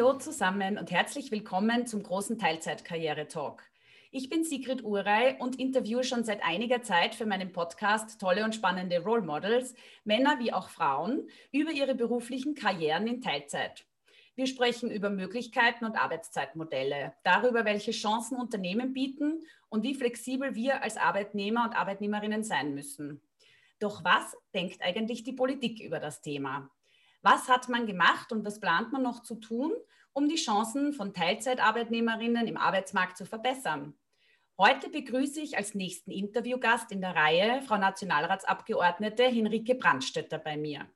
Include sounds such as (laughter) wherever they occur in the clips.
Hallo zusammen und herzlich willkommen zum großen Teilzeitkarriere-Talk. Ich bin Sigrid Urey und interviewe schon seit einiger Zeit für meinen Podcast tolle und spannende Role Models, Männer wie auch Frauen, über ihre beruflichen Karrieren in Teilzeit. Wir sprechen über Möglichkeiten und Arbeitszeitmodelle, darüber, welche Chancen Unternehmen bieten und wie flexibel wir als Arbeitnehmer und Arbeitnehmerinnen sein müssen. Doch was denkt eigentlich die Politik über das Thema? Was hat man gemacht und was plant man noch zu tun, um die Chancen von Teilzeitarbeitnehmerinnen im Arbeitsmarkt zu verbessern? Heute begrüße ich als nächsten Interviewgast in der Reihe Frau Nationalratsabgeordnete Henrike Brandstetter bei mir.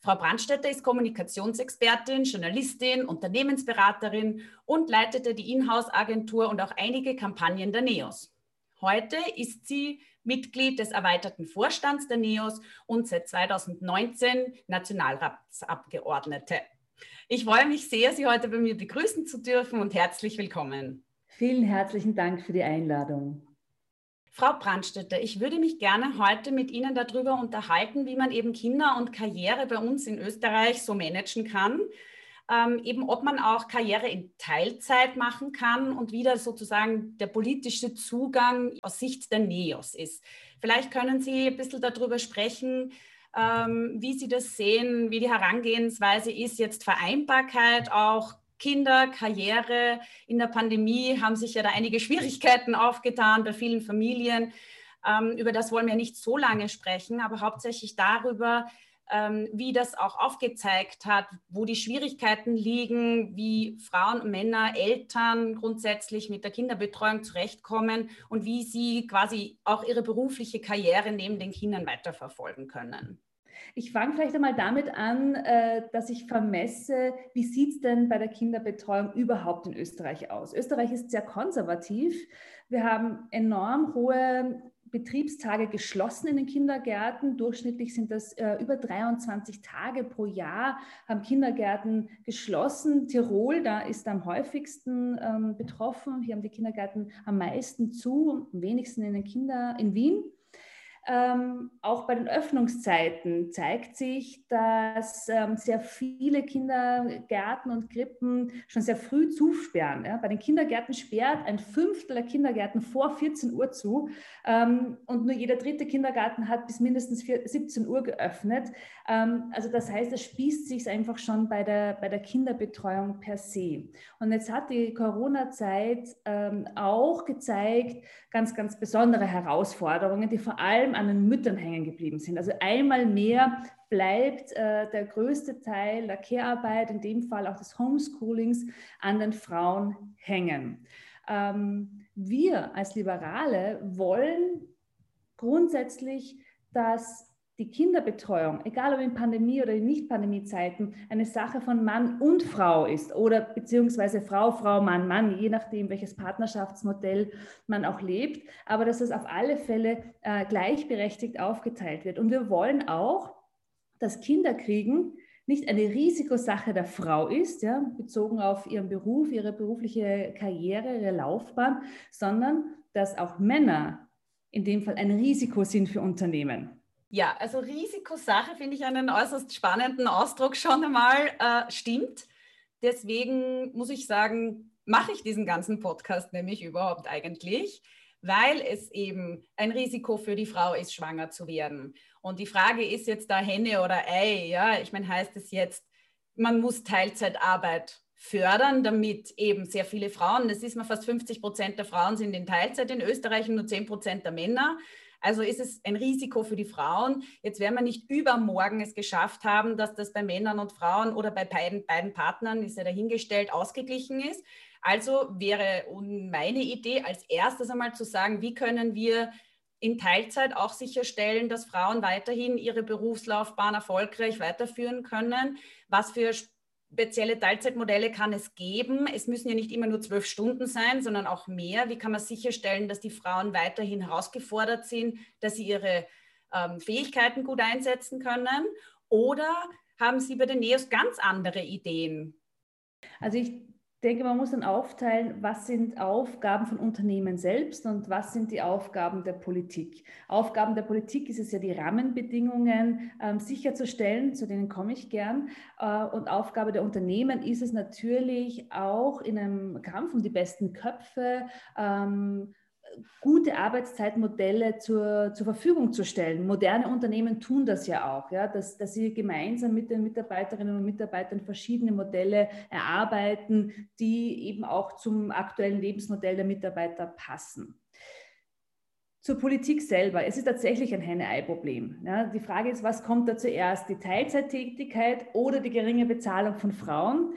Frau Brandstetter ist Kommunikationsexpertin, Journalistin, Unternehmensberaterin und leitete die Inhouse-Agentur und auch einige Kampagnen der NEOS. Heute ist sie Mitglied des erweiterten Vorstands der NEOS und seit 2019 Nationalratsabgeordnete. Ich freue mich sehr, Sie heute bei mir begrüßen zu dürfen und herzlich willkommen. Vielen herzlichen Dank für die Einladung. Frau Brandstätter, ich würde mich gerne heute mit Ihnen darüber unterhalten, wie man eben Kinder und Karriere bei uns in Österreich so managen kann ähm, eben ob man auch Karriere in Teilzeit machen kann und wie da sozusagen der politische Zugang aus Sicht der NEOS ist. Vielleicht können Sie ein bisschen darüber sprechen, ähm, wie Sie das sehen, wie die Herangehensweise ist, jetzt Vereinbarkeit auch Kinder, Karriere. In der Pandemie haben sich ja da einige Schwierigkeiten aufgetan bei vielen Familien. Ähm, über das wollen wir nicht so lange sprechen, aber hauptsächlich darüber, ähm, wie das auch aufgezeigt hat, wo die Schwierigkeiten liegen, wie Frauen, Männer, Eltern grundsätzlich mit der Kinderbetreuung zurechtkommen und wie sie quasi auch ihre berufliche Karriere neben den Kindern weiterverfolgen können. Ich fange vielleicht einmal damit an, äh, dass ich vermesse, wie sieht es denn bei der Kinderbetreuung überhaupt in Österreich aus? Österreich ist sehr konservativ. Wir haben enorm hohe Betriebstage geschlossen in den Kindergärten. Durchschnittlich sind das äh, über 23 Tage pro Jahr, haben Kindergärten geschlossen. Tirol, da ist am häufigsten ähm, betroffen. Hier haben die Kindergärten am meisten zu, am wenigsten in den Kinder in Wien. Ähm, auch bei den Öffnungszeiten zeigt sich, dass ähm, sehr viele Kindergärten und Krippen schon sehr früh zusperren. Ja? Bei den Kindergärten sperrt ein Fünftel der Kindergärten vor 14 Uhr zu ähm, und nur jeder dritte Kindergarten hat bis mindestens 4, 17 Uhr geöffnet. Ähm, also das heißt, es spießt sich einfach schon bei der, bei der Kinderbetreuung per se. Und jetzt hat die Corona-Zeit ähm, auch gezeigt, ganz, ganz besondere Herausforderungen, die vor allem allem an den Müttern hängen geblieben sind. Also einmal mehr bleibt äh, der größte Teil der Care-Arbeit, in dem Fall auch des Homeschoolings, an den Frauen hängen. Ähm, wir als Liberale wollen grundsätzlich, dass die Kinderbetreuung, egal ob in Pandemie oder in Nicht-Pandemie-Zeiten, eine Sache von Mann und Frau ist oder beziehungsweise Frau, Frau, Mann, Mann, je nachdem, welches Partnerschaftsmodell man auch lebt, aber dass es auf alle Fälle äh, gleichberechtigt aufgeteilt wird. Und wir wollen auch, dass Kinderkriegen nicht eine Risikosache der Frau ist, ja, bezogen auf ihren Beruf, ihre berufliche Karriere, ihre Laufbahn, sondern dass auch Männer in dem Fall ein Risiko sind für Unternehmen. Ja, also Risikosache finde ich einen äußerst spannenden Ausdruck schon einmal. Äh, stimmt. Deswegen muss ich sagen, mache ich diesen ganzen Podcast nämlich überhaupt eigentlich, weil es eben ein Risiko für die Frau ist, schwanger zu werden. Und die Frage ist jetzt da Henne oder Ei. Ja, ich meine, heißt es jetzt, man muss Teilzeitarbeit fördern, damit eben sehr viele Frauen, das ist mal fast 50 Prozent der Frauen sind in Teilzeit in Österreich und nur 10 Prozent der Männer. Also ist es ein Risiko für die Frauen. Jetzt werden wir nicht übermorgen es geschafft haben, dass das bei Männern und Frauen oder bei beiden, beiden Partnern, ist ja dahingestellt, ausgeglichen ist. Also wäre meine Idee als erstes einmal zu sagen, wie können wir in Teilzeit auch sicherstellen, dass Frauen weiterhin ihre Berufslaufbahn erfolgreich weiterführen können? Was für spezielle Teilzeitmodelle kann es geben. Es müssen ja nicht immer nur zwölf Stunden sein, sondern auch mehr. Wie kann man sicherstellen, dass die Frauen weiterhin herausgefordert sind, dass sie ihre ähm, Fähigkeiten gut einsetzen können? Oder haben Sie bei den NEOS ganz andere Ideen? Also ich denke, man muss dann aufteilen, was sind Aufgaben von Unternehmen selbst und was sind die Aufgaben der Politik. Aufgaben der Politik ist es ja, die Rahmenbedingungen ähm, sicherzustellen, zu denen komme ich gern. Äh, und Aufgabe der Unternehmen ist es natürlich auch in einem Kampf um die besten Köpfe, ähm, gute Arbeitszeitmodelle zur, zur Verfügung zu stellen. Moderne Unternehmen tun das ja auch, ja, dass, dass sie gemeinsam mit den Mitarbeiterinnen und Mitarbeitern verschiedene Modelle erarbeiten, die eben auch zum aktuellen Lebensmodell der Mitarbeiter passen. Zur Politik selber. Es ist tatsächlich ein Henne-Ei-Problem. Ja, die Frage ist, was kommt da zuerst? Die Teilzeittätigkeit oder die geringe Bezahlung von Frauen?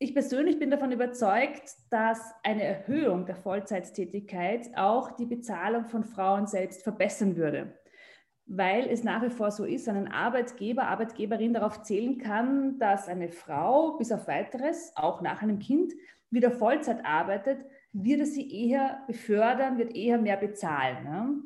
Ich persönlich bin davon überzeugt, dass eine Erhöhung der Vollzeittätigkeit auch die Bezahlung von Frauen selbst verbessern würde, weil es nach wie vor so ist, ein Arbeitgeber, Arbeitgeberin darauf zählen kann, dass eine Frau bis auf weiteres, auch nach einem Kind, wieder Vollzeit arbeitet, wird es sie eher befördern, wird eher mehr bezahlen. Ne?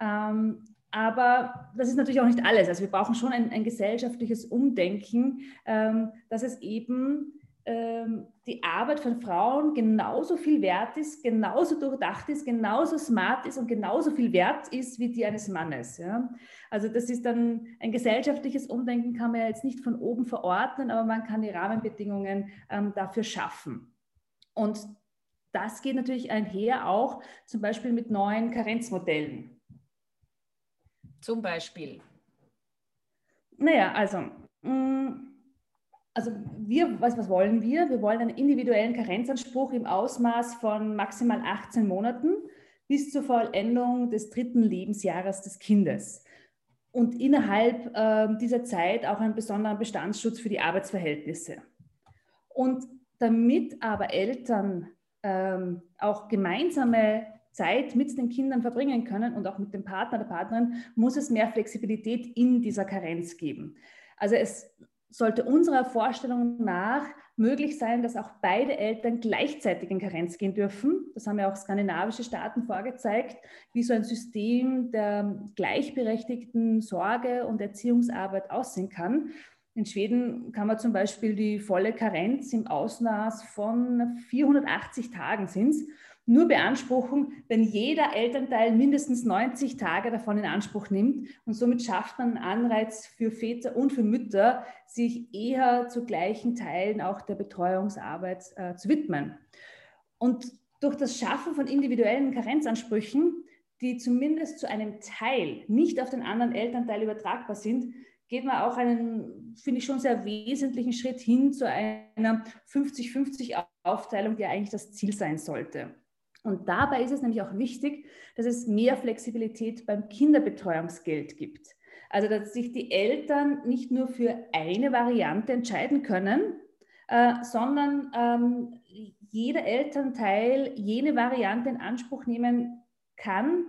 Ähm, aber das ist natürlich auch nicht alles. Also wir brauchen schon ein, ein gesellschaftliches Umdenken, ähm, dass es eben die Arbeit von Frauen genauso viel wert ist, genauso durchdacht ist, genauso smart ist und genauso viel wert ist wie die eines Mannes. Ja? Also das ist dann ein gesellschaftliches Umdenken, kann man ja jetzt nicht von oben verordnen, aber man kann die Rahmenbedingungen ähm, dafür schaffen. Und das geht natürlich einher auch zum Beispiel mit neuen Karenzmodellen. Zum Beispiel? Naja, also mh, mm, also wir, was, was wollen wir? Wir wollen einen individuellen Karenzanspruch im Ausmaß von maximal 18 Monaten bis zur Vollendung des dritten Lebensjahres des Kindes. Und innerhalb äh, dieser Zeit auch einen besonderen Bestandsschutz für die Arbeitsverhältnisse. Und damit aber Eltern ähm, auch gemeinsame Zeit mit den Kindern verbringen können und auch mit dem Partner, der Partnerin, muss es mehr Flexibilität in dieser Karenz geben. Also es sollte unserer Vorstellung nach möglich sein, dass auch beide Eltern gleichzeitig in Karenz gehen dürfen. Das haben ja auch skandinavische Staaten vorgezeigt, wie so ein System der gleichberechtigten Sorge und Erziehungsarbeit aussehen kann. In Schweden kann man zum Beispiel die volle Karenz im Ausmaß von 480 Tagen sind nur beanspruchen, wenn jeder Elternteil mindestens 90 Tage davon in Anspruch nimmt. Und somit schafft man einen Anreiz für Väter und für Mütter, sich eher zu gleichen Teilen auch der Betreuungsarbeit äh, zu widmen. Und durch das Schaffen von individuellen Karenzansprüchen, die zumindest zu einem Teil nicht auf den anderen Elternteil übertragbar sind, geht man auch einen, finde ich schon sehr wesentlichen Schritt hin zu einer 50-50 Aufteilung, die eigentlich das Ziel sein sollte. Und dabei ist es nämlich auch wichtig, dass es mehr Flexibilität beim Kinderbetreuungsgeld gibt. Also dass sich die Eltern nicht nur für eine Variante entscheiden können, äh, sondern ähm, jeder Elternteil jene Variante in Anspruch nehmen kann,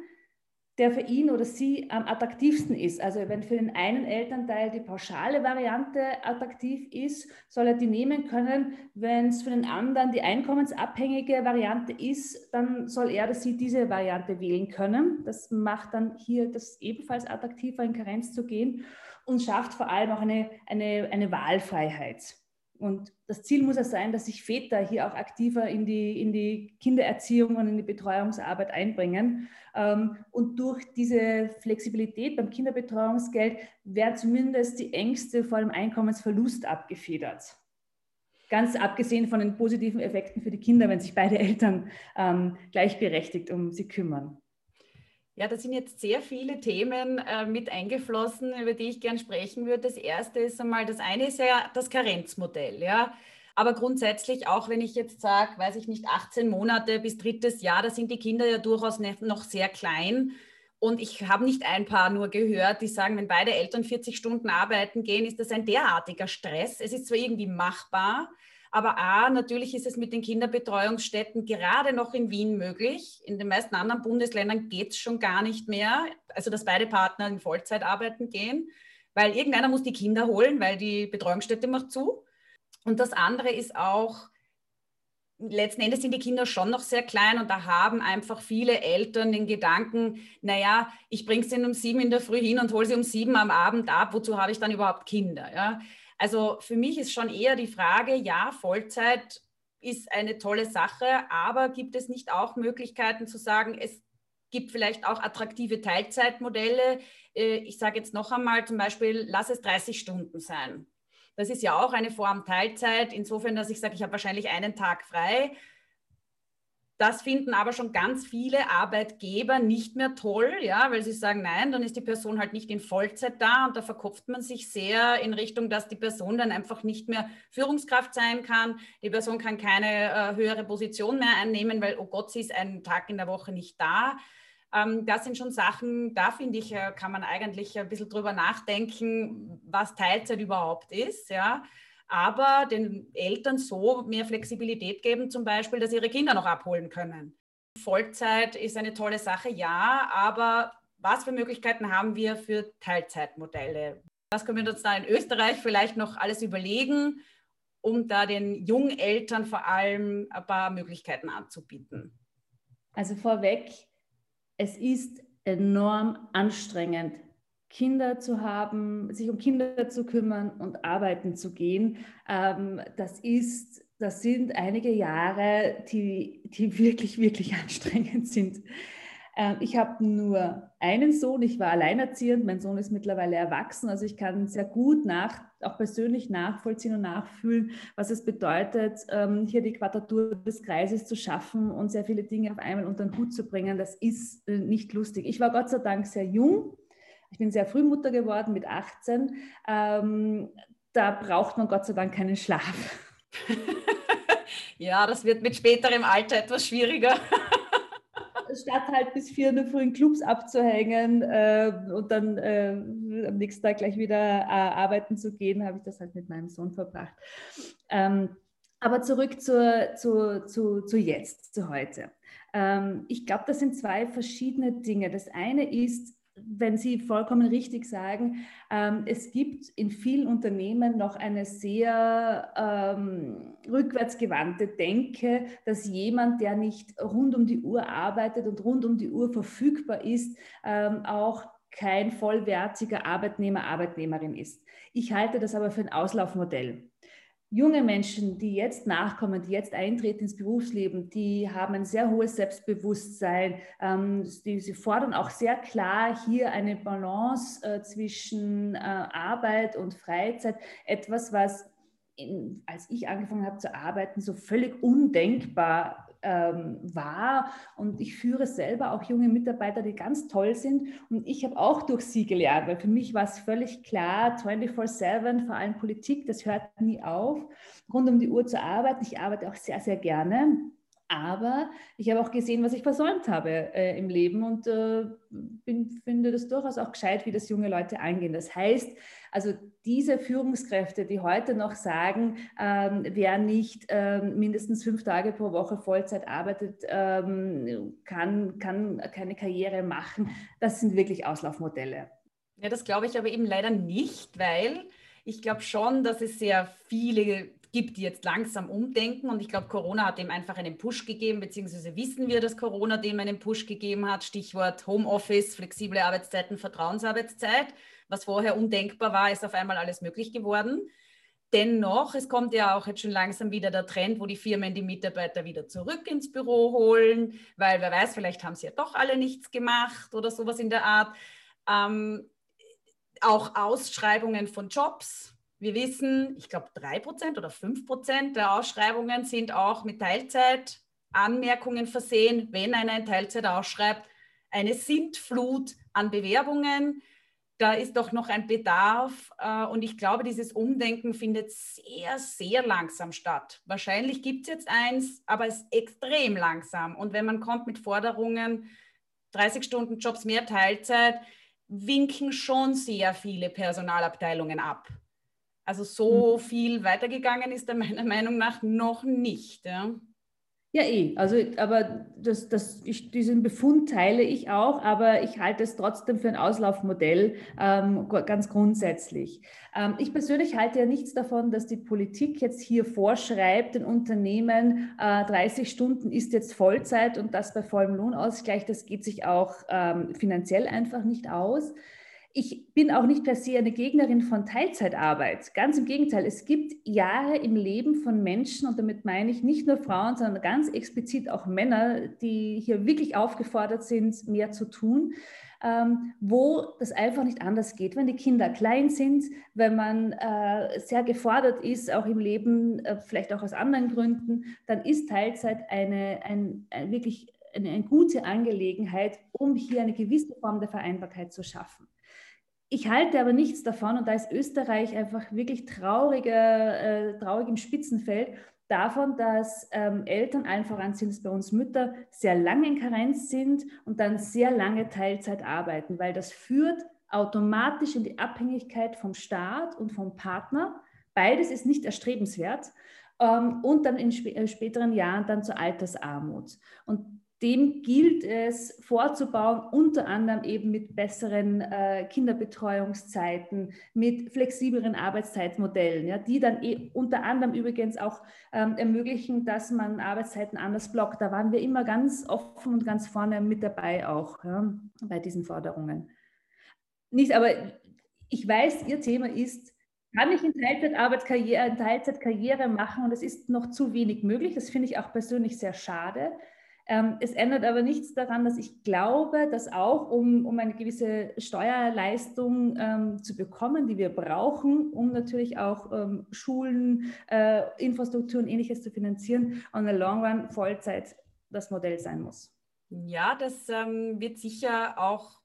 der für ihn oder sie am attraktivsten ist. Also wenn für den einen Elternteil die pauschale Variante attraktiv ist, soll er die nehmen können. Wenn es für den anderen die einkommensabhängige Variante ist, dann soll er oder sie diese Variante wählen können. Das macht dann hier das ebenfalls attraktiver, in Karenz zu gehen und schafft vor allem auch eine, eine, eine Wahlfreiheit. Und das Ziel muss ja sein, dass sich Väter hier auch aktiver in die, in die Kindererziehung und in die Betreuungsarbeit einbringen. Ähm, und durch diese Flexibilität beim Kinderbetreuungsgeld werden zumindest die Ängste vor dem Einkommensverlust abgefedert. Ganz abgesehen von den positiven Effekten für die Kinder, wenn sich beide Eltern ähm, gleichberechtigt um sie kümmern. Ja, da sind jetzt sehr viele Themen äh, mit eingeflossen, über die ich gern sprechen würde. Das erste ist einmal, das eine ist ja das Karenzmodell, ja. Aber grundsätzlich, auch wenn ich jetzt sage, weiß ich nicht, 18 Monate bis drittes Jahr, da sind die Kinder ja durchaus noch sehr klein. Und ich habe nicht ein paar nur gehört, die sagen, wenn beide Eltern 40 Stunden arbeiten gehen, ist das ein derartiger Stress. Es ist zwar irgendwie machbar, aber A, natürlich ist es mit den Kinderbetreuungsstätten gerade noch in Wien möglich. In den meisten anderen Bundesländern geht es schon gar nicht mehr. Also, dass beide Partner in Vollzeit arbeiten gehen, weil irgendeiner muss die Kinder holen, weil die Betreuungsstätte macht zu. Und das andere ist auch, letzten Endes sind die Kinder schon noch sehr klein und da haben einfach viele Eltern den Gedanken, naja, ich bringe sie um sieben in der Früh hin und hole sie um sieben am Abend ab, wozu habe ich dann überhaupt Kinder? Ja? Also für mich ist schon eher die Frage, ja, Vollzeit ist eine tolle Sache, aber gibt es nicht auch Möglichkeiten zu sagen, es gibt vielleicht auch attraktive Teilzeitmodelle. Äh, ich sage jetzt noch einmal zum Beispiel, lass es 30 Stunden sein. Das ist ja auch eine Form Teilzeit, insofern, dass ich sage, ich habe wahrscheinlich einen Tag frei das finden aber schon ganz viele Arbeitgeber nicht mehr toll, ja, weil sie sagen, nein, dann ist die Person halt nicht in Vollzeit da und da verkopft man sich sehr in Richtung, dass die Person dann einfach nicht mehr Führungskraft sein kann. Die Person kann keine äh, höhere Position mehr einnehmen, weil, oh Gott, sie ist einen Tag in der Woche nicht da. Ähm, das sind schon Sachen, da finde ich, äh, kann man eigentlich ein bisschen drüber nachdenken, was Teilzeit überhaupt ist, ja aber den Eltern so mehr Flexibilität geben, zum Beispiel, dass ihre Kinder noch abholen können. Vollzeit ist eine tolle Sache, ja, aber was für Möglichkeiten haben wir für Teilzeitmodelle? Was können wir uns da in Österreich vielleicht noch alles überlegen, um da den jungen Eltern vor allem ein paar Möglichkeiten anzubieten? Also vorweg, es ist enorm anstrengend, Kinder zu haben, sich um Kinder zu kümmern und arbeiten zu gehen, ähm, das ist, das sind einige Jahre, die, die (laughs) wirklich, wirklich anstrengend sind. Ähm, ich habe nur einen Sohn, ich war alleinerziehend, mein Sohn ist mittlerweile erwachsen, also ich kann sehr gut nach, auch persönlich nachvollziehen und nachfühlen, was es bedeutet, ähm, hier die Quadratur des Kreises zu schaffen und sehr viele Dinge auf einmal unter den Hut zu bringen. Das ist äh, nicht lustig. Ich war Gott sei Dank sehr jung ich bin sehr früh Mutter geworden mit 18. Ähm, da braucht man Gott sei Dank keinen Schlaf. (laughs) ja, das wird mit späterem Alter etwas schwieriger. (laughs) Statt halt bis vier in der Früh in Clubs abzuhängen äh, und dann äh, am nächsten Tag gleich wieder äh, arbeiten zu gehen, habe ich das halt mit meinem Sohn verbracht. Ähm, aber zurück zur, zu, zu, zu jetzt, zu heute. Ähm, ich glaube, das sind zwei verschiedene Dinge. Das eine ist, wenn Sie vollkommen richtig sagen, ähm, es gibt in vielen Unternehmen noch eine sehr ähm, rückwärtsgewandte Denke, dass jemand, der nicht rund um die Uhr arbeitet und rund um die Uhr verfügbar ist, ähm, auch kein vollwertiger Arbeitnehmer, Arbeitnehmerin ist. Ich halte das aber für ein Auslaufmodell junge Menschen, die jetzt nachkommen, die jetzt eintreten ins Berufsleben, die haben ein sehr hohes Selbstbewusstsein. Ähm, die, sie fordern auch sehr klar hier eine Balance äh, zwischen äh, Arbeit und Freizeit. Etwas, was in, als ich angefangen habe zu arbeiten, so völlig undenkbar ähm, war. Und ich führe selber auch junge Mitarbeiter, die ganz toll sind. Und ich habe auch durch sie gelernt, weil für mich war es völlig klar, 24-7, vor allem Politik, das hört nie auf, rund um die Uhr zu arbeiten. Ich arbeite auch sehr, sehr gerne. Aber ich habe auch gesehen, was ich versäumt habe äh, im Leben und äh, bin, finde das durchaus auch gescheit, wie das junge Leute angehen. Das heißt, also diese Führungskräfte, die heute noch sagen, ähm, wer nicht ähm, mindestens fünf Tage pro Woche Vollzeit arbeitet, ähm, kann, kann keine Karriere machen, das sind wirklich Auslaufmodelle. Ja, das glaube ich aber eben leider nicht, weil ich glaube schon, dass es sehr viele gibt, die jetzt langsam umdenken. Und ich glaube, Corona hat dem einfach einen Push gegeben, beziehungsweise wissen wir, dass Corona dem einen Push gegeben hat. Stichwort Homeoffice, flexible Arbeitszeiten, Vertrauensarbeitszeit. Was vorher undenkbar war, ist auf einmal alles möglich geworden. Dennoch, es kommt ja auch jetzt schon langsam wieder der Trend, wo die Firmen die Mitarbeiter wieder zurück ins Büro holen, weil wer weiß, vielleicht haben sie ja doch alle nichts gemacht oder sowas in der Art. Ähm, auch Ausschreibungen von Jobs, wir wissen, ich glaube, drei Prozent oder fünf Prozent der Ausschreibungen sind auch mit Teilzeitanmerkungen versehen, wenn einer in Teilzeit ausschreibt. Eine Sintflut an Bewerbungen, da ist doch noch ein Bedarf. Äh, und ich glaube, dieses Umdenken findet sehr, sehr langsam statt. Wahrscheinlich gibt es jetzt eins, aber es ist extrem langsam. Und wenn man kommt mit Forderungen, 30 Stunden Jobs mehr Teilzeit, winken schon sehr viele Personalabteilungen ab. Also so mhm. viel weitergegangen ist er meiner (laughs) Meinung nach noch nicht. Ja. Ja, eh. Also, aber das, das, ich, diesen Befund teile ich auch, aber ich halte es trotzdem für ein Auslaufmodell, ähm, ganz grundsätzlich. Ähm, ich persönlich halte ja nichts davon, dass die Politik jetzt hier vorschreibt, den Unternehmen äh, 30 Stunden ist jetzt Vollzeit und das bei vollem Lohnausgleich. Das geht sich auch ähm, finanziell einfach nicht aus. Ich bin auch nicht per se eine Gegnerin von Teilzeitarbeit. Ganz im Gegenteil, es gibt Jahre im Leben von Menschen, und damit meine ich nicht nur Frauen, sondern ganz explizit auch Männer, die hier wirklich aufgefordert sind, mehr zu tun, ähm, wo das einfach nicht anders geht. Wenn die Kinder klein sind, wenn man äh, sehr gefordert ist, auch im Leben, äh, vielleicht auch aus anderen Gründen, dann ist Teilzeit eine, ein, ein wirklich eine, eine gute Angelegenheit, um hier eine gewisse Form der Vereinbarkeit zu schaffen. Ich halte aber nichts davon, und da ist Österreich einfach wirklich trauriger, äh, traurig im Spitzenfeld, davon, dass ähm, Eltern, allen voran sind es bei uns Mütter, sehr lange in Karenz sind und dann sehr lange Teilzeit arbeiten, weil das führt automatisch in die Abhängigkeit vom Staat und vom Partner. Beides ist nicht erstrebenswert. Ähm, und dann in sp äh, späteren Jahren dann zur Altersarmut. Und dem gilt es vorzubauen, unter anderem eben mit besseren äh, Kinderbetreuungszeiten, mit flexibleren Arbeitszeitmodellen, ja, die dann eh unter anderem übrigens auch ähm, ermöglichen, dass man Arbeitszeiten anders blockt. Da waren wir immer ganz offen und ganz vorne mit dabei auch ja, bei diesen Forderungen. Nicht, aber ich weiß, Ihr Thema ist, kann ich in Teilzeitarbeit Karriere, in Teilzeit Karriere machen und es ist noch zu wenig möglich. Das finde ich auch persönlich sehr schade. Ähm, es ändert aber nichts daran, dass ich glaube, dass auch, um, um eine gewisse Steuerleistung ähm, zu bekommen, die wir brauchen, um natürlich auch ähm, Schulen, äh, Infrastruktur und ähnliches zu finanzieren, on the long run Vollzeit das Modell sein muss. Ja, das ähm, wird sicher auch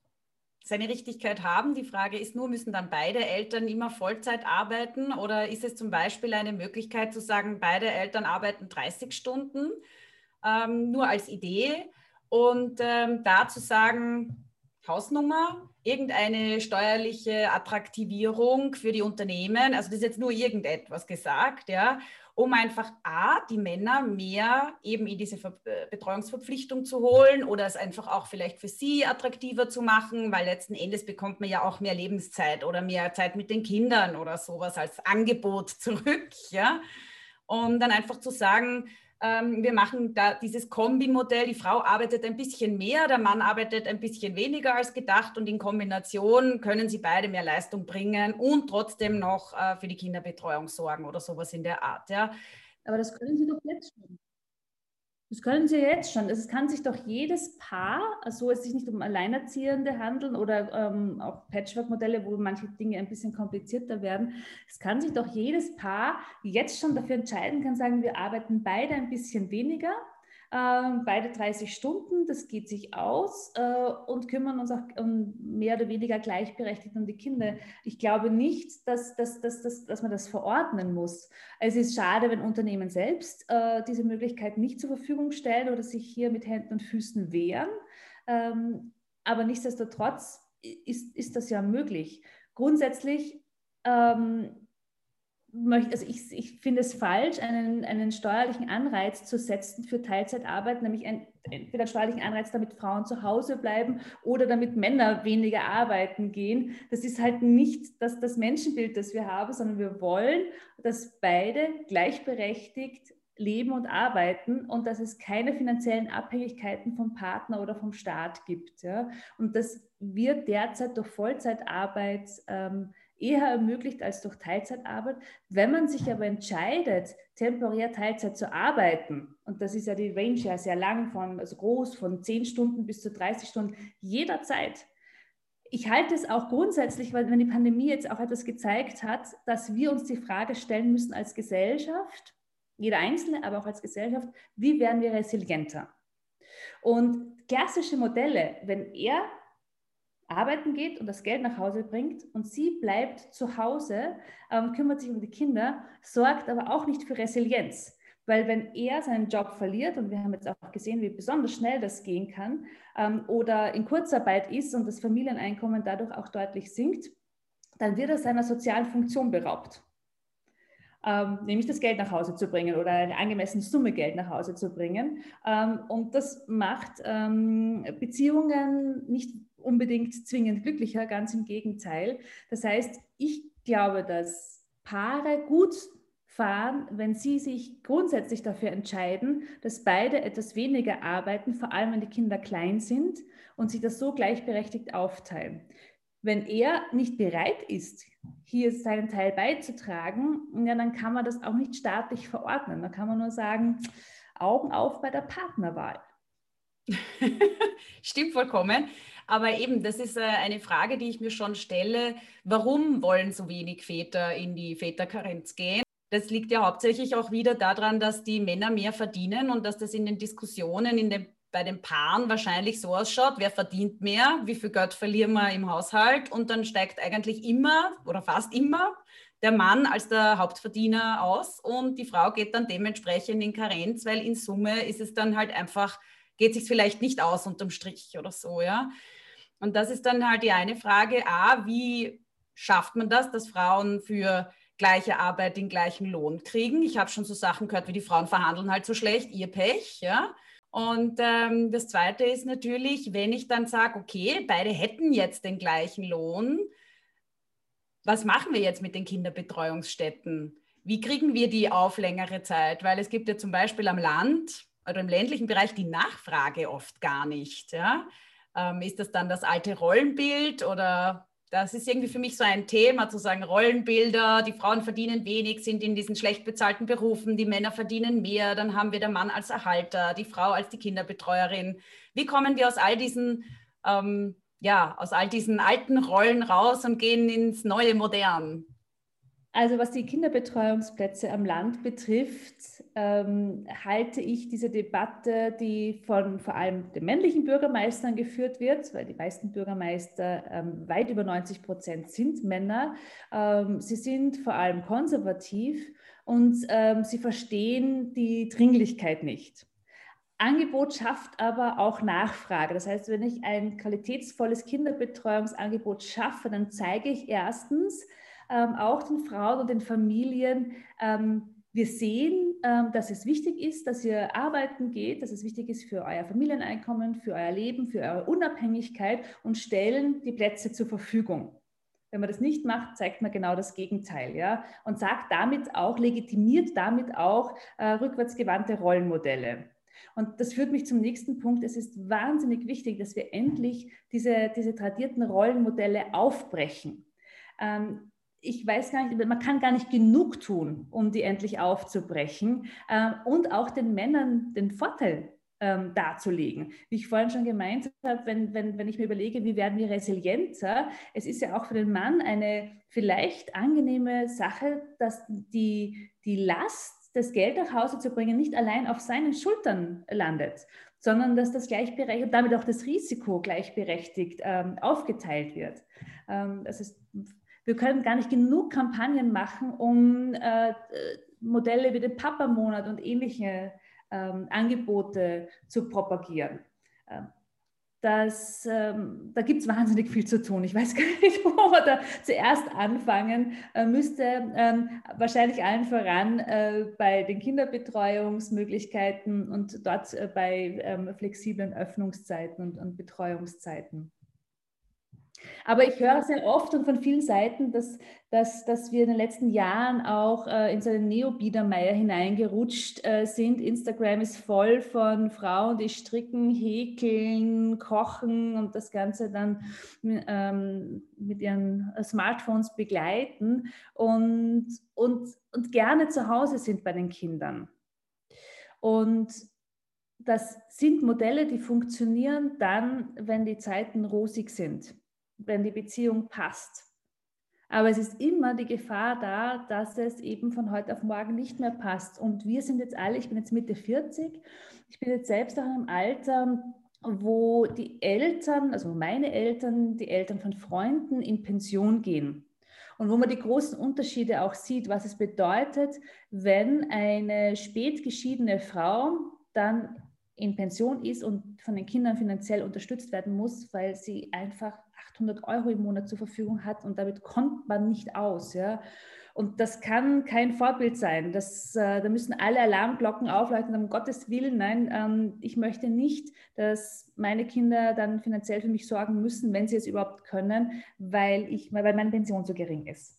seine Richtigkeit haben. Die Frage ist nur, müssen dann beide Eltern immer Vollzeit arbeiten oder ist es zum Beispiel eine Möglichkeit zu sagen, beide Eltern arbeiten 30 Stunden? Ähm, nur als Idee. Und ähm, da zu sagen, Hausnummer, irgendeine steuerliche Attraktivierung für die Unternehmen, also das ist jetzt nur irgendetwas gesagt, ja, um einfach A, die Männer mehr eben in diese Ver äh, Betreuungsverpflichtung zu holen oder es einfach auch vielleicht für sie attraktiver zu machen, weil letzten Endes bekommt man ja auch mehr Lebenszeit oder mehr Zeit mit den Kindern oder sowas als Angebot (laughs) zurück, ja. Und dann einfach zu sagen, wir machen da dieses Kombimodell. Die Frau arbeitet ein bisschen mehr, der Mann arbeitet ein bisschen weniger als gedacht und in Kombination können sie beide mehr Leistung bringen und trotzdem noch äh, für die Kinderbetreuung sorgen oder sowas in der Art. Ja. Aber das können Sie doch jetzt schon. Das können Sie jetzt schon. Es kann sich doch jedes Paar, so es sich nicht um Alleinerziehende handeln oder ähm, auch Patchwork-Modelle, wo manche Dinge ein bisschen komplizierter werden, es kann sich doch jedes Paar jetzt schon dafür entscheiden, kann sagen, wir arbeiten beide ein bisschen weniger beide 30 Stunden, das geht sich aus äh, und kümmern uns auch um mehr oder weniger gleichberechtigt um die Kinder. Ich glaube nicht, dass, dass, dass, dass, dass man das verordnen muss. Es ist schade, wenn Unternehmen selbst äh, diese Möglichkeit nicht zur Verfügung stellen oder sich hier mit Händen und Füßen wehren. Ähm, aber nichtsdestotrotz ist, ist das ja möglich. Grundsätzlich ähm, möchte, also ich, ich finde es falsch, einen, einen steuerlichen Anreiz zu setzen für Teilzeitarbeit, nämlich ein, entweder einen steuerlichen Anreiz, damit Frauen zu Hause bleiben oder damit Männer weniger arbeiten gehen. Das ist halt nicht das, das Menschenbild, das wir haben, sondern wir wollen, dass beide gleichberechtigt leben und arbeiten und dass es keine finanziellen Abhängigkeiten vom Partner oder vom Staat gibt. Ja? Und das wird derzeit durch Vollzeitarbeit ähm, eher ermöglicht als durch Teilzeitarbeit. Wenn man sich aber entscheidet, temporär Teilzeit zu arbeiten, und das ist ja die Range ja sehr lang, von, also groß, von 10 Stunden bis zu 30 Stunden, jederzeit. Ich halte es auch grundsätzlich, weil wenn die Pandemie jetzt auch etwas gezeigt hat, dass wir uns die Frage stellen müssen als Gesellschaft, jeder Einzelne, aber auch als Gesellschaft, wie werden wir resilienter? Und klassische Modelle, wenn er arbeiten geht und das Geld nach Hause bringt und sie bleibt zu Hause, ähm, kümmert sich um die Kinder, sorgt aber auch nicht für Resilienz. Weil wenn er seinen Job verliert, und wir haben jetzt auch gesehen, wie besonders schnell das gehen kann, ähm, oder in Kurzarbeit ist und das Familieneinkommen dadurch auch deutlich sinkt, dann wird er seiner sozialen Funktion beraubt. Ähm, nämlich das Geld nach Hause zu bringen oder eine angemessene Summe Geld nach Hause zu bringen. Ähm, und das macht ähm, Beziehungen nicht unbedingt zwingend glücklicher, ganz im Gegenteil. Das heißt, ich glaube, dass Paare gut fahren, wenn sie sich grundsätzlich dafür entscheiden, dass beide etwas weniger arbeiten, vor allem wenn die Kinder klein sind und sich das so gleichberechtigt aufteilen. Wenn er nicht bereit ist, hier seinen Teil beizutragen, ja, dann kann man das auch nicht staatlich verordnen. Da kann man nur sagen, Augen auf bei der Partnerwahl. (laughs) Stimmt vollkommen. Aber eben, das ist äh, eine Frage, die ich mir schon stelle. Warum wollen so wenig Väter in die Väterkarenz gehen? Das liegt ja hauptsächlich auch wieder daran, dass die Männer mehr verdienen und dass das in den Diskussionen in den, bei den Paaren wahrscheinlich so ausschaut, wer verdient mehr, wie viel Geld verlieren wir im Haushalt und dann steigt eigentlich immer oder fast immer der Mann als der Hauptverdiener aus und die Frau geht dann dementsprechend in Karenz, weil in Summe ist es dann halt einfach, geht sich vielleicht nicht aus unterm Strich oder so, ja. Und das ist dann halt die eine Frage, a, wie schafft man das, dass Frauen für gleiche Arbeit den gleichen Lohn kriegen? Ich habe schon so Sachen gehört, wie die Frauen verhandeln halt so schlecht, ihr Pech, ja. Und ähm, das Zweite ist natürlich, wenn ich dann sage, okay, beide hätten jetzt den gleichen Lohn, was machen wir jetzt mit den Kinderbetreuungsstätten? Wie kriegen wir die auf längere Zeit? Weil es gibt ja zum Beispiel am Land oder im ländlichen Bereich die Nachfrage oft gar nicht. Ja? Ähm, ist das dann das alte Rollenbild oder das ist irgendwie für mich so ein Thema, zu sagen, Rollenbilder, die Frauen verdienen wenig, sind in diesen schlecht bezahlten Berufen, die Männer verdienen mehr, dann haben wir den Mann als Erhalter, die Frau als die Kinderbetreuerin. Wie kommen wir aus all diesen ähm, ja, aus all diesen alten Rollen raus und gehen ins neue Modern? Also was die Kinderbetreuungsplätze am Land betrifft, ähm, halte ich diese Debatte, die von vor allem den männlichen Bürgermeistern geführt wird, weil die meisten Bürgermeister ähm, weit über 90 Prozent sind Männer. Ähm, sie sind vor allem konservativ und ähm, sie verstehen die Dringlichkeit nicht. Angebot schafft aber auch Nachfrage. Das heißt, wenn ich ein qualitätsvolles Kinderbetreuungsangebot schaffe, dann zeige ich erstens ähm, auch den Frauen und den Familien, ähm, wir sehen, ähm, dass es wichtig ist, dass ihr arbeiten geht, dass es wichtig ist für euer Familieneinkommen, für euer Leben, für eure Unabhängigkeit und stellen die Plätze zur Verfügung. Wenn man das nicht macht, zeigt man genau das Gegenteil, ja, und sagt damit auch, legitimiert damit auch äh, rückwärtsgewandte Rollenmodelle. Und das führt mich zum nächsten Punkt. Es ist wahnsinnig wichtig, dass wir endlich diese, diese tradierten Rollenmodelle aufbrechen. Ähm, ich weiß gar nicht, man kann gar nicht genug tun, um die endlich aufzubrechen äh, und auch den Männern den Vorteil ähm, darzulegen. Wie ich vorhin schon gemeint habe, wenn, wenn, wenn ich mir überlege, wie werden wir resilienter, es ist ja auch für den Mann eine vielleicht angenehme Sache, dass die, die Last das Geld nach Hause zu bringen, nicht allein auf seinen Schultern landet, sondern dass das gleichberechtigt und damit auch das Risiko gleichberechtigt ähm, aufgeteilt wird. Ähm, das ist, wir können gar nicht genug Kampagnen machen, um äh, Modelle wie den Papa-Monat und ähnliche ähm, Angebote zu propagieren. Ähm, dass ähm, da gibt es wahnsinnig viel zu tun. Ich weiß (laughs) gar nicht, wo wir da zuerst anfangen äh, müsste. Ähm, wahrscheinlich allen voran äh, bei den Kinderbetreuungsmöglichkeiten und dort äh, bei ähm, flexiblen Öffnungszeiten und, und Betreuungszeiten. Aber ich höre sehr oft und von vielen Seiten, dass, dass, dass wir in den letzten Jahren auch äh, in so einen Neo-Biedermeier hineingerutscht äh, sind. Instagram ist voll von Frauen, die stricken, häkeln, kochen und das Ganze dann ähm, mit ihren Smartphones begleiten und, und, und gerne zu Hause sind bei den Kindern. Und das sind Modelle, die funktionieren dann, wenn die Zeiten rosig sind wenn die Beziehung passt. Aber es ist immer die Gefahr da, dass es eben von heute auf morgen nicht mehr passt. Und wir sind jetzt alle, ich bin jetzt Mitte 40, ich bin jetzt selbst auch in einem Alter, wo die Eltern, also meine Eltern, die Eltern von Freunden in Pension gehen. Und wo man die großen Unterschiede auch sieht, was es bedeutet, wenn eine spät geschiedene Frau dann in Pension ist und von den Kindern finanziell unterstützt werden muss, weil sie einfach 800 Euro im Monat zur Verfügung hat und damit kommt man nicht aus. Ja? Und das kann kein Vorbild sein. Das, äh, da müssen alle Alarmglocken aufläuten, um Gottes Willen. Nein, ähm, ich möchte nicht, dass meine Kinder dann finanziell für mich sorgen müssen, wenn sie es überhaupt können, weil, ich, weil meine Pension so gering ist.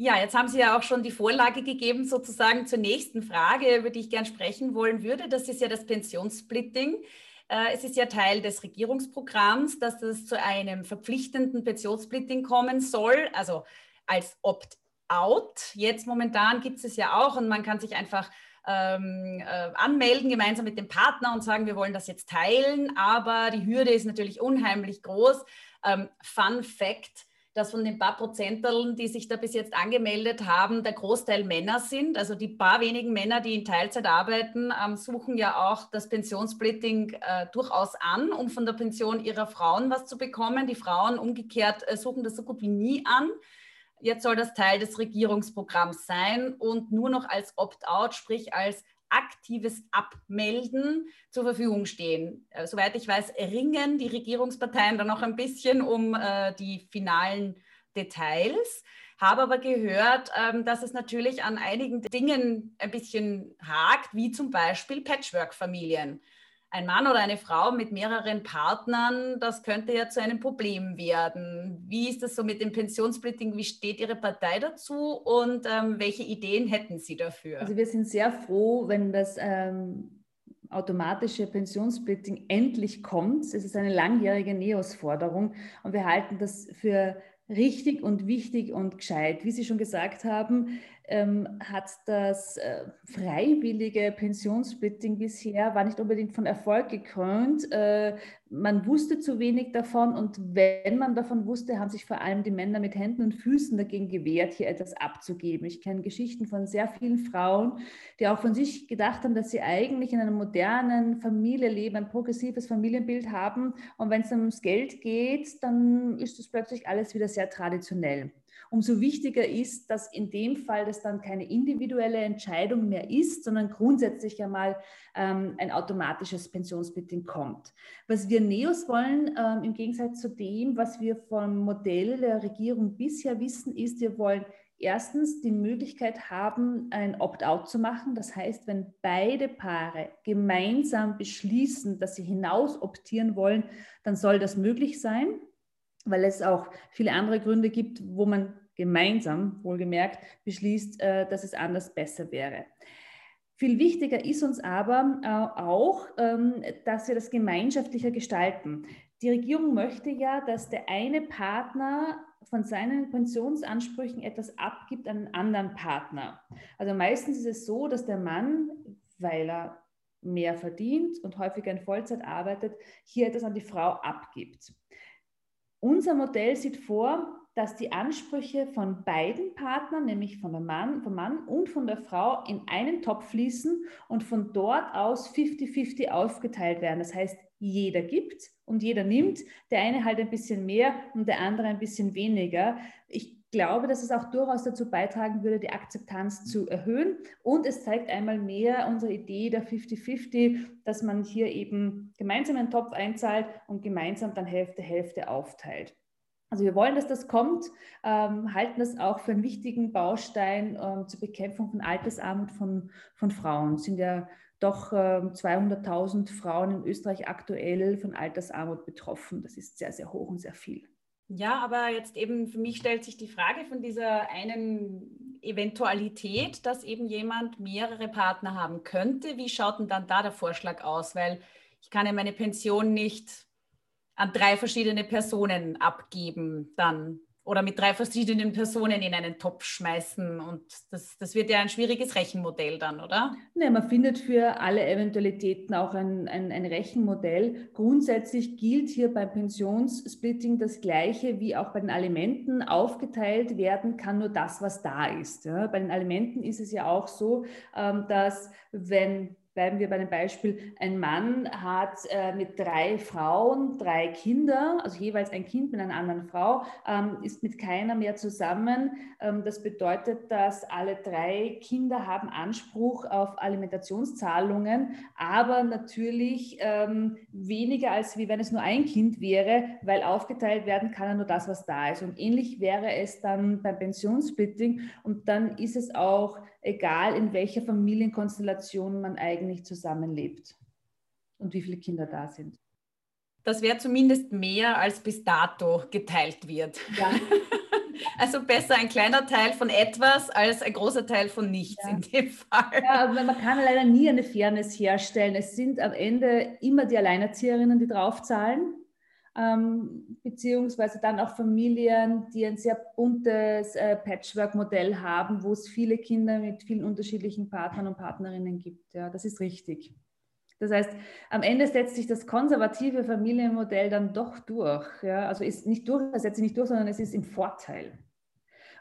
Ja, jetzt haben Sie ja auch schon die Vorlage gegeben, sozusagen zur nächsten Frage, über die ich gern sprechen wollen würde. Das ist ja das Pensionssplitting. Äh, es ist ja Teil des Regierungsprogramms, dass es zu einem verpflichtenden Pensionssplitting kommen soll, also als Opt-out. Jetzt momentan gibt es ja auch und man kann sich einfach ähm, äh, anmelden, gemeinsam mit dem Partner und sagen, wir wollen das jetzt teilen. Aber die Hürde ist natürlich unheimlich groß. Ähm, Fun Fact, dass von den paar Prozenteln, die sich da bis jetzt angemeldet haben, der Großteil Männer sind. Also die paar wenigen Männer, die in Teilzeit arbeiten, ähm, suchen ja auch das Pensionssplitting äh, durchaus an, um von der Pension ihrer Frauen was zu bekommen. Die Frauen umgekehrt äh, suchen das so gut wie nie an. Jetzt soll das Teil des Regierungsprogramms sein und nur noch als Opt-out, sprich als aktives Abmelden zur Verfügung stehen. Äh, soweit ich weiß, ringen die Regierungsparteien da noch ein bisschen um äh, die finalen Details. Habe aber gehört, ähm, dass es natürlich an einigen Dingen ein bisschen hakt, wie zum Beispiel Patchwork-Familien ein Mann oder eine Frau mit mehreren Partnern, das könnte ja zu einem Problem werden. Wie ist das so mit dem Pensionssplitting? Wie steht Ihre Partei dazu und ähm, welche Ideen hätten Sie dafür? Also wir sind sehr froh, wenn das ähm, automatische Pensionssplitting endlich kommt. Es ist eine langjährige NEOS-Forderung und wir halten das für richtig und wichtig und gescheit. Wie Sie schon gesagt haben, ähm, hat das äh, freiwillige Pensionssplitting bisher, war nicht unbedingt von Erfolg gekrönt. Äh, man wusste zu wenig davon und wenn man davon wusste, haben sich vor allem die Männer mit Händen und Füßen dagegen gewehrt, hier etwas abzugeben. Ich kenne Geschichten von sehr vielen Frauen, die auch von sich gedacht haben, dass sie eigentlich in einer modernen Familie leben, ein progressives Familienbild haben und wenn es ums Geld geht, dann ist das plötzlich alles wieder sehr traditionell. Umso wichtiger ist, dass in dem Fall das dann keine individuelle Entscheidung mehr ist, sondern grundsätzlich einmal ähm, ein automatisches Pensionsbeding kommt. Was wir NEOS wollen, ähm, im Gegensatz zu dem, was wir vom Modell der Regierung bisher wissen, ist, wir wollen erstens die Möglichkeit haben, ein Opt-out zu machen. Das heißt, wenn beide Paare gemeinsam beschließen, dass sie hinaus optieren wollen, dann soll das möglich sein weil es auch viele andere Gründe gibt, wo man gemeinsam, wohlgemerkt, beschließt, äh, dass es anders besser wäre. Viel wichtiger ist uns aber äh, auch, ähm, dass wir das gemeinschaftlicher gestalten. Die Regierung möchte ja, dass der eine Partner von seinen Pensionsansprüchen etwas abgibt an einen anderen Partner. Also meistens ist es so, dass der Mann, weil er mehr verdient und häufiger in Vollzeit arbeitet, hier etwas an die Frau abgibt. Unser Modell sieht vor, dass die Ansprüche von beiden Partnern, nämlich von der Mann, vom Mann und von der Frau, in einen Topf fließen und von dort aus 50-50 aufgeteilt werden. Das heißt, jeder gibt und jeder nimmt, der eine halt ein bisschen mehr und der andere ein bisschen weniger. Ich glaube, dass es auch durchaus dazu beitragen würde, die Akzeptanz zu erhöhen. Und es zeigt einmal mehr unsere Idee der 50-50, dass man hier eben gemeinsam einen Topf einzahlt und gemeinsam dann Hälfte, Hälfte aufteilt. Also wir wollen, dass das kommt, ähm, halten das auch für einen wichtigen Baustein ähm, zur Bekämpfung von Altersarmut von, von Frauen. Es sind ja doch ähm, 200.000 Frauen in Österreich aktuell von Altersarmut betroffen. Das ist sehr, sehr hoch und sehr viel. Ja, aber jetzt eben für mich stellt sich die Frage von dieser einen Eventualität, dass eben jemand mehrere Partner haben könnte. Wie schaut denn dann da der Vorschlag aus? Weil ich kann ja meine Pension nicht an drei verschiedene Personen abgeben dann oder mit drei verschiedenen Personen in einen Topf schmeißen. Und das, das wird ja ein schwieriges Rechenmodell dann, oder? Ne, man findet für alle Eventualitäten auch ein, ein, ein Rechenmodell. Grundsätzlich gilt hier beim Pensionssplitting das Gleiche wie auch bei den Alimenten. Aufgeteilt werden kann nur das, was da ist. Ja. Bei den Alimenten ist es ja auch so, ähm, dass wenn bleiben wir bei dem Beispiel, ein Mann hat äh, mit drei Frauen drei Kinder, also jeweils ein Kind mit einer anderen Frau, ähm, ist mit keiner mehr zusammen. Ähm, das bedeutet, dass alle drei Kinder haben Anspruch auf Alimentationszahlungen, aber natürlich ähm, weniger als wie wenn es nur ein Kind wäre, weil aufgeteilt werden kann nur das, was da ist. Und ähnlich wäre es dann beim Pensionssplitting und dann ist es auch egal in welcher Familienkonstellation man eigentlich zusammenlebt und wie viele Kinder da sind. Das wäre zumindest mehr, als bis dato geteilt wird. Ja. (laughs) Also besser ein kleiner Teil von etwas als ein großer Teil von nichts ja. in dem Fall. Ja, aber man kann leider nie eine Fairness herstellen. Es sind am Ende immer die Alleinerzieherinnen, die draufzahlen. Ähm, beziehungsweise dann auch Familien, die ein sehr buntes äh, Patchwork-Modell haben, wo es viele Kinder mit vielen unterschiedlichen Partnern und Partnerinnen gibt. Ja, das ist richtig. Das heißt, am Ende setzt sich das konservative Familienmodell dann doch durch. Ja? Also ist nicht durch, setzt sich nicht durch, sondern es ist im Vorteil.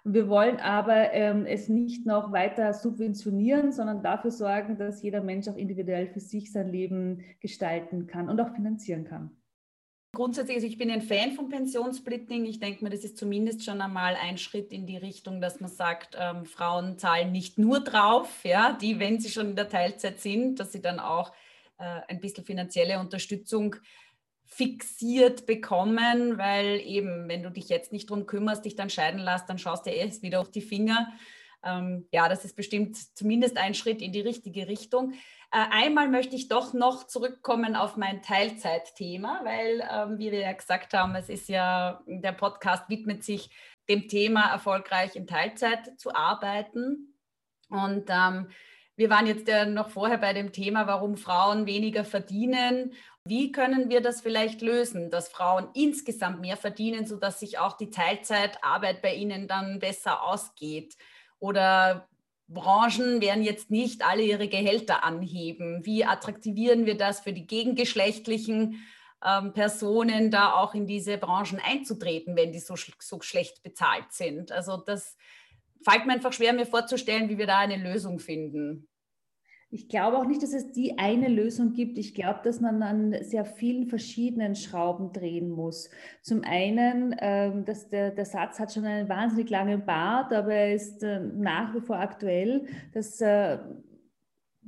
Und wir wollen aber ähm, es nicht noch weiter subventionieren, sondern dafür sorgen, dass jeder Mensch auch individuell für sich sein Leben gestalten kann und auch finanzieren kann. Grundsätzlich, also ich bin ein Fan von Pensionssplitting. Ich denke mir, das ist zumindest schon einmal ein Schritt in die Richtung, dass man sagt, ähm, Frauen zahlen nicht nur drauf, ja, die, wenn sie schon in der Teilzeit sind, dass sie dann auch äh, ein bisschen finanzielle Unterstützung fixiert bekommen, weil eben, wenn du dich jetzt nicht drum kümmerst, dich dann scheiden lässt, dann schaust du erst wieder auf die Finger. Ähm, ja, das ist bestimmt zumindest ein Schritt in die richtige Richtung. Äh, einmal möchte ich doch noch zurückkommen auf mein Teilzeitthema, weil, ähm, wie wir ja gesagt haben, es ist ja, der Podcast widmet sich dem Thema, erfolgreich in Teilzeit zu arbeiten. Und ähm, wir waren jetzt ja noch vorher bei dem Thema, warum Frauen weniger verdienen. Wie können wir das vielleicht lösen, dass Frauen insgesamt mehr verdienen, sodass sich auch die Teilzeitarbeit bei ihnen dann besser ausgeht? Oder Branchen werden jetzt nicht alle ihre Gehälter anheben. Wie attraktivieren wir das für die gegengeschlechtlichen ähm, Personen, da auch in diese Branchen einzutreten, wenn die so, so schlecht bezahlt sind? Also das fällt mir einfach schwer, mir vorzustellen, wie wir da eine Lösung finden. Ich glaube auch nicht, dass es die eine Lösung gibt. Ich glaube, dass man an sehr vielen verschiedenen Schrauben drehen muss. Zum einen, ähm, dass der, der Satz hat schon einen wahnsinnig langen Bart, aber er ist äh, nach wie vor aktuell, dass äh,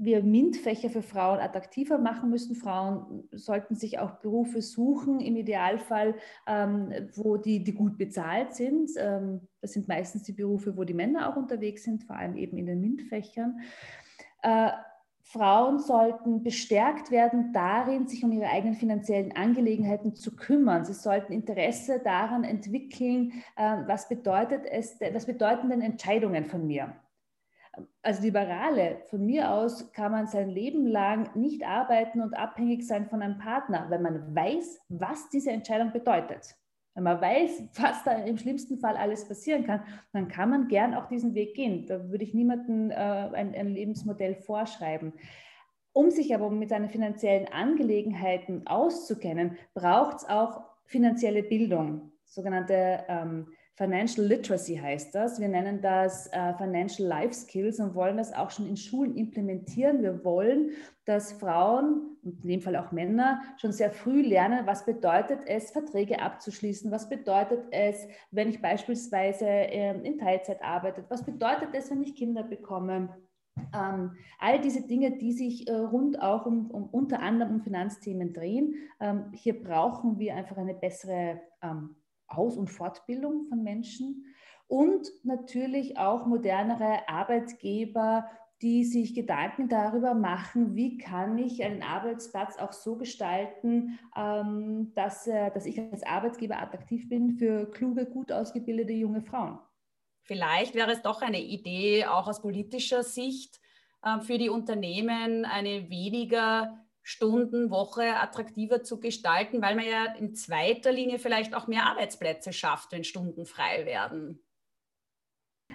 wir MINT-Fächer für Frauen attraktiver machen müssen. Frauen sollten sich auch Berufe suchen, im Idealfall, ähm, wo die, die gut bezahlt sind. Ähm, das sind meistens die Berufe, wo die Männer auch unterwegs sind, vor allem eben in den MINT-Fächern. Äh, Frauen sollten bestärkt werden darin, sich um ihre eigenen finanziellen Angelegenheiten zu kümmern. Sie sollten Interesse daran entwickeln, äh, was bedeutet es, was bedeuten denn Entscheidungen von mir? als Liberale, von mir aus kann man sein Leben lang nicht arbeiten und abhängig sein von einem Partner, wenn man weiß, was diese Entscheidung bedeutet. Wenn man weiß, (laughs) was da im schlimmsten Fall alles passieren kann, dann kann man gern auch diesen Weg gehen. Da würde ich niemandem äh, ein, ein Lebensmodell vorschreiben. Um sich aber mit seinen finanziellen Angelegenheiten auszukennen, braucht es auch finanzielle Bildung, sogenannte ähm, Financial Literacy heißt das. Wir nennen das äh, Financial Life Skills und wollen das auch schon in Schulen implementieren. Wir wollen, dass Frauen, in dem Fall auch Männer, schon sehr früh lernen, was bedeutet es, Verträge abzuschließen, was bedeutet es, wenn ich beispielsweise äh, in Teilzeit arbeite, was bedeutet es, wenn ich Kinder bekomme. Ähm, all diese Dinge, die sich äh, rund auch um, um, unter anderem um Finanzthemen drehen. Ähm, hier brauchen wir einfach eine bessere ähm, aus- und Fortbildung von Menschen und natürlich auch modernere Arbeitgeber, die sich Gedanken darüber machen, wie kann ich einen Arbeitsplatz auch so gestalten, ähm, dass, dass ich als Arbeitgeber attraktiv bin für kluge, gut ausgebildete junge Frauen. Vielleicht wäre es doch eine Idee, auch aus politischer Sicht, äh, für die Unternehmen eine weniger Stundenwoche attraktiver zu gestalten, weil man ja in zweiter Linie vielleicht auch mehr Arbeitsplätze schafft, wenn Stunden frei werden.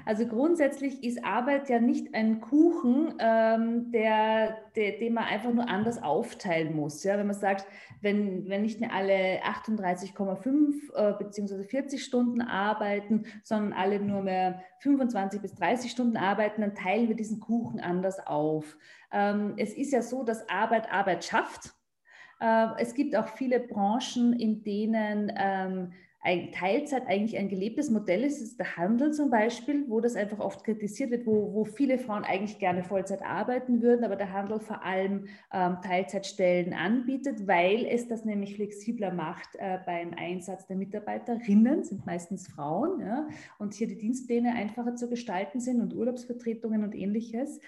Also grundsätzlich ist Arbeit ja nicht ein Kuchen, ähm, der, der, den man einfach nur anders aufteilen muss. Ja? Wenn man sagt, wenn, wenn nicht mehr alle 38,5 äh, bzw. 40 Stunden arbeiten, sondern alle nur mehr 25 bis 30 Stunden arbeiten, dann teilen wir diesen Kuchen anders auf. Ähm, es ist ja so, dass Arbeit Arbeit schafft. Äh, es gibt auch viele Branchen, in denen ähm, Teilzeit eigentlich ein gelebtes Modell ist, ist der Handel zum Beispiel, wo das einfach oft kritisiert wird, wo, wo viele Frauen eigentlich gerne Vollzeit arbeiten würden, aber der Handel vor allem ähm, Teilzeitstellen anbietet, weil es das nämlich flexibler macht äh, beim Einsatz der Mitarbeiterinnen, sind meistens Frauen, ja, und hier die Dienstpläne einfacher zu gestalten sind und Urlaubsvertretungen und ähnliches.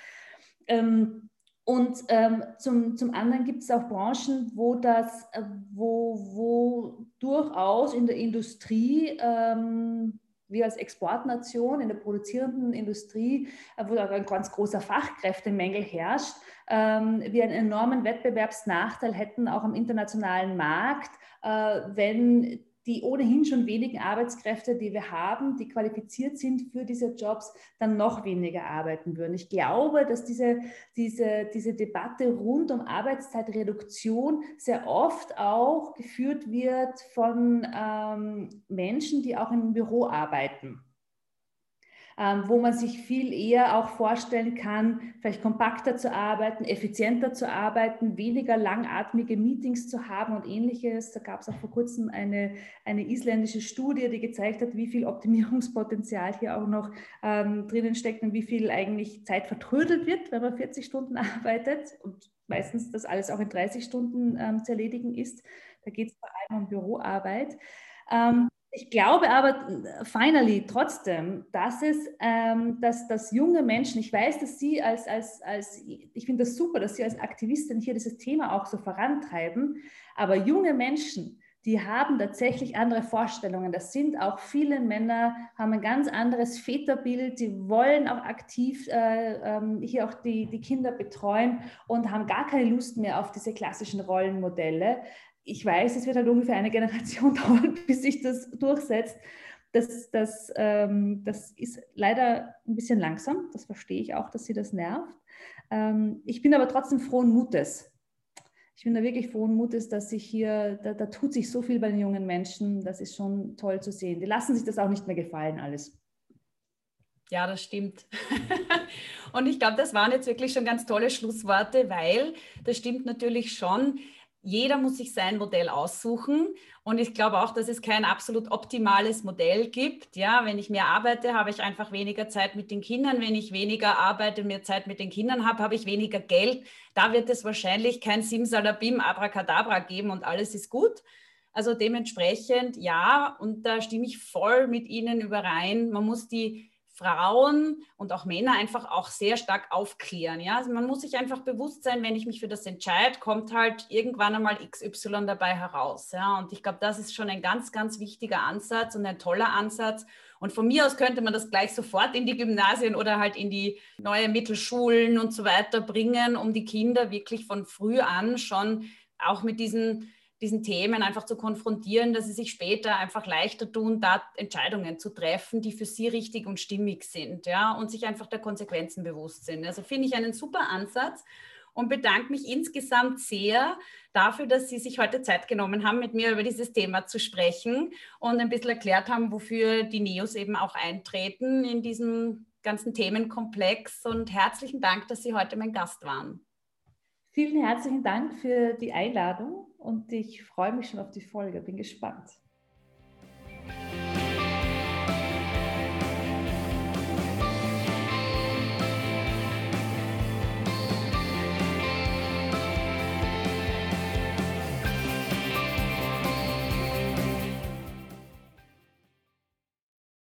Ähm, und ähm, zum, zum anderen gibt es auch Branchen, wo das, äh, wo, wo durchaus in der Industrie ähm, wir als Exportnation in der produzierenden Industrie, äh, wo ein ganz großer Fachkräftemangel herrscht, ähm, wir einen enormen Wettbewerbsnachteil hätten, auch am internationalen Markt, äh, wenn die ohnehin schon wenigen Arbeitskräfte, die wir haben, die qualifiziert sind für diese Jobs, dann noch weniger arbeiten würden. Ich glaube, dass diese, diese, diese Debatte rund um Arbeitszeitreduktion sehr oft auch geführt wird von ähm, Menschen, die auch im Büro arbeiten wo man sich viel eher auch vorstellen kann, vielleicht kompakter zu arbeiten, effizienter zu arbeiten, weniger langatmige Meetings zu haben und ähnliches. Da gab es auch vor kurzem eine, eine isländische Studie, die gezeigt hat, wie viel Optimierungspotenzial hier auch noch ähm, drinnen steckt und wie viel eigentlich Zeit vertrödelt wird, wenn man 40 Stunden (laughs) arbeitet und meistens das alles auch in 30 Stunden ähm, zu erledigen ist. Da geht es vor allem um Büroarbeit. Ähm, ich glaube aber finally trotzdem, dass es, ähm, dass, dass junge Menschen, ich weiß, dass Sie als, als, als ich finde das super, dass Sie als Aktivistin hier dieses Thema auch so vorantreiben, aber junge Menschen, die haben tatsächlich andere Vorstellungen. Das sind auch viele Männer, haben ein ganz anderes Väterbild, die wollen auch aktiv äh, ähm, hier auch die, die Kinder betreuen und haben gar keine Lust mehr auf diese klassischen Rollenmodelle ich weiß, es wird halt ungefähr eine Generation (laughs) dauern, bis sich das durchsetzt. Das, das, ähm, das ist leider ein bisschen langsam. Das verstehe ich auch, dass sie das nervt. Ähm, ich bin aber trotzdem frohen Mutes. Ich bin da wirklich frohen Mutes, dass sich hier, da, da tut sich so viel bei den jungen Menschen. Das ist schon toll zu sehen. Die lassen sich das auch nicht mehr gefallen, alles. Ja, das stimmt. (laughs) Und ich glaube, das waren jetzt wirklich schon ganz tolle Schlussworte, weil das stimmt natürlich schon jeder muss sich sein Modell aussuchen. Und ich glaube auch, dass es kein absolut optimales Modell gibt. Ja, wenn ich mehr arbeite, habe ich einfach weniger Zeit mit den Kindern. Wenn ich weniger arbeite, mehr Zeit mit den Kindern habe, habe ich weniger Geld. Da wird es wahrscheinlich kein Simsalabim, Abracadabra geben und alles ist gut. Also dementsprechend ja, und da stimme ich voll mit Ihnen überein. Man muss die Frauen und auch Männer einfach auch sehr stark aufklären. Ja? Also man muss sich einfach bewusst sein, wenn ich mich für das entscheide, kommt halt irgendwann einmal XY dabei heraus. Ja? Und ich glaube, das ist schon ein ganz, ganz wichtiger Ansatz und ein toller Ansatz. Und von mir aus könnte man das gleich sofort in die Gymnasien oder halt in die neue Mittelschulen und so weiter bringen, um die Kinder wirklich von früh an schon auch mit diesen diesen Themen einfach zu konfrontieren, dass sie sich später einfach leichter tun, da Entscheidungen zu treffen, die für sie richtig und stimmig sind, ja, und sich einfach der Konsequenzen bewusst sind. Also finde ich einen super Ansatz und bedanke mich insgesamt sehr dafür, dass Sie sich heute Zeit genommen haben, mit mir über dieses Thema zu sprechen und ein bisschen erklärt haben, wofür die Neos eben auch eintreten in diesem ganzen Themenkomplex. Und herzlichen Dank, dass Sie heute mein Gast waren. Vielen herzlichen Dank für die Einladung und ich freue mich schon auf die Folge, bin gespannt.